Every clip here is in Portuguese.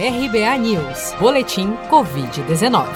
RBA News, Boletim Covid-19.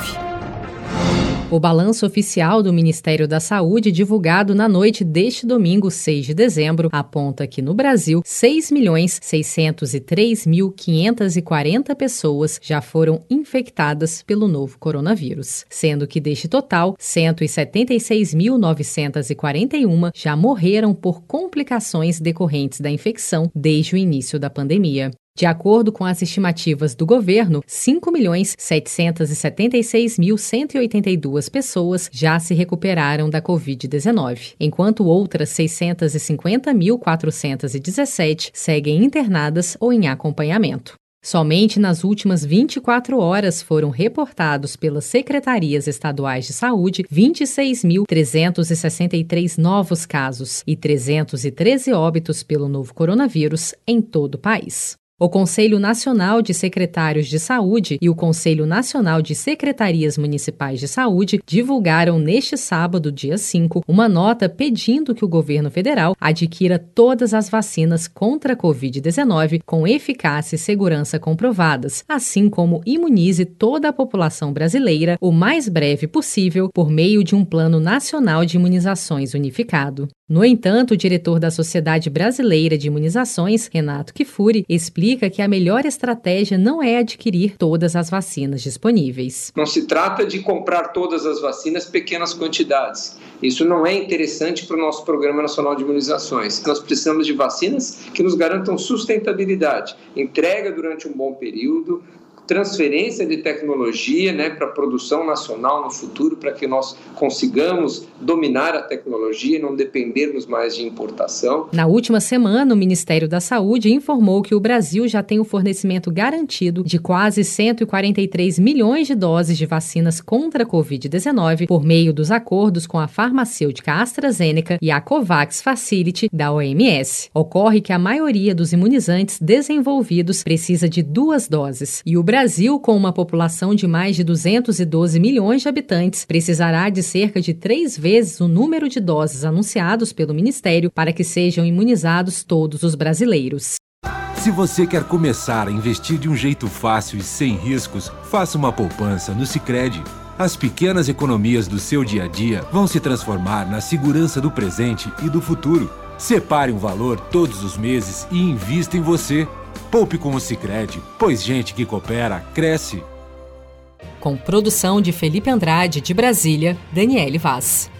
O balanço oficial do Ministério da Saúde, divulgado na noite deste domingo, 6 de dezembro, aponta que no Brasil, 6.603.540 pessoas já foram infectadas pelo novo coronavírus, sendo que deste total, 176.941 já morreram por complicações decorrentes da infecção desde o início da pandemia. De acordo com as estimativas do governo, 5.776.182 pessoas já se recuperaram da Covid-19, enquanto outras 650.417 seguem internadas ou em acompanhamento. Somente nas últimas 24 horas foram reportados pelas secretarias estaduais de saúde 26.363 novos casos e 313 óbitos pelo novo coronavírus em todo o país. O Conselho Nacional de Secretários de Saúde e o Conselho Nacional de Secretarias Municipais de Saúde divulgaram neste sábado, dia 5, uma nota pedindo que o governo federal adquira todas as vacinas contra a Covid-19 com eficácia e segurança comprovadas, assim como imunize toda a população brasileira o mais breve possível por meio de um plano nacional de imunizações unificado. No entanto, o diretor da Sociedade Brasileira de Imunizações, Renato Kifuri, explica que a melhor estratégia não é adquirir todas as vacinas disponíveis. Não se trata de comprar todas as vacinas pequenas quantidades. Isso não é interessante para o nosso Programa Nacional de Imunizações. Nós precisamos de vacinas que nos garantam sustentabilidade, entrega durante um bom período, transferência de tecnologia né, para a produção nacional no futuro, para que nós consigamos dominar a tecnologia e não dependermos mais de importação. Na última semana, o Ministério da Saúde informou que o Brasil já tem o fornecimento garantido de quase 143 milhões de doses de vacinas contra a Covid-19 por meio dos acordos com a farmacêutica AstraZeneca e a COVAX Facility da OMS. Ocorre que a maioria dos imunizantes desenvolvidos precisa de duas doses e o Brasil, com uma população de mais de 212 milhões de habitantes, precisará de cerca de três vezes o número de doses anunciados pelo Ministério para que sejam imunizados todos os brasileiros. Se você quer começar a investir de um jeito fácil e sem riscos, faça uma poupança no Sicredi. As pequenas economias do seu dia a dia vão se transformar na segurança do presente e do futuro. Separe um valor todos os meses e invista em você. Poupe com o Sicredi, pois gente que coopera cresce. Com produção de Felipe Andrade de Brasília, Daniele Vaz.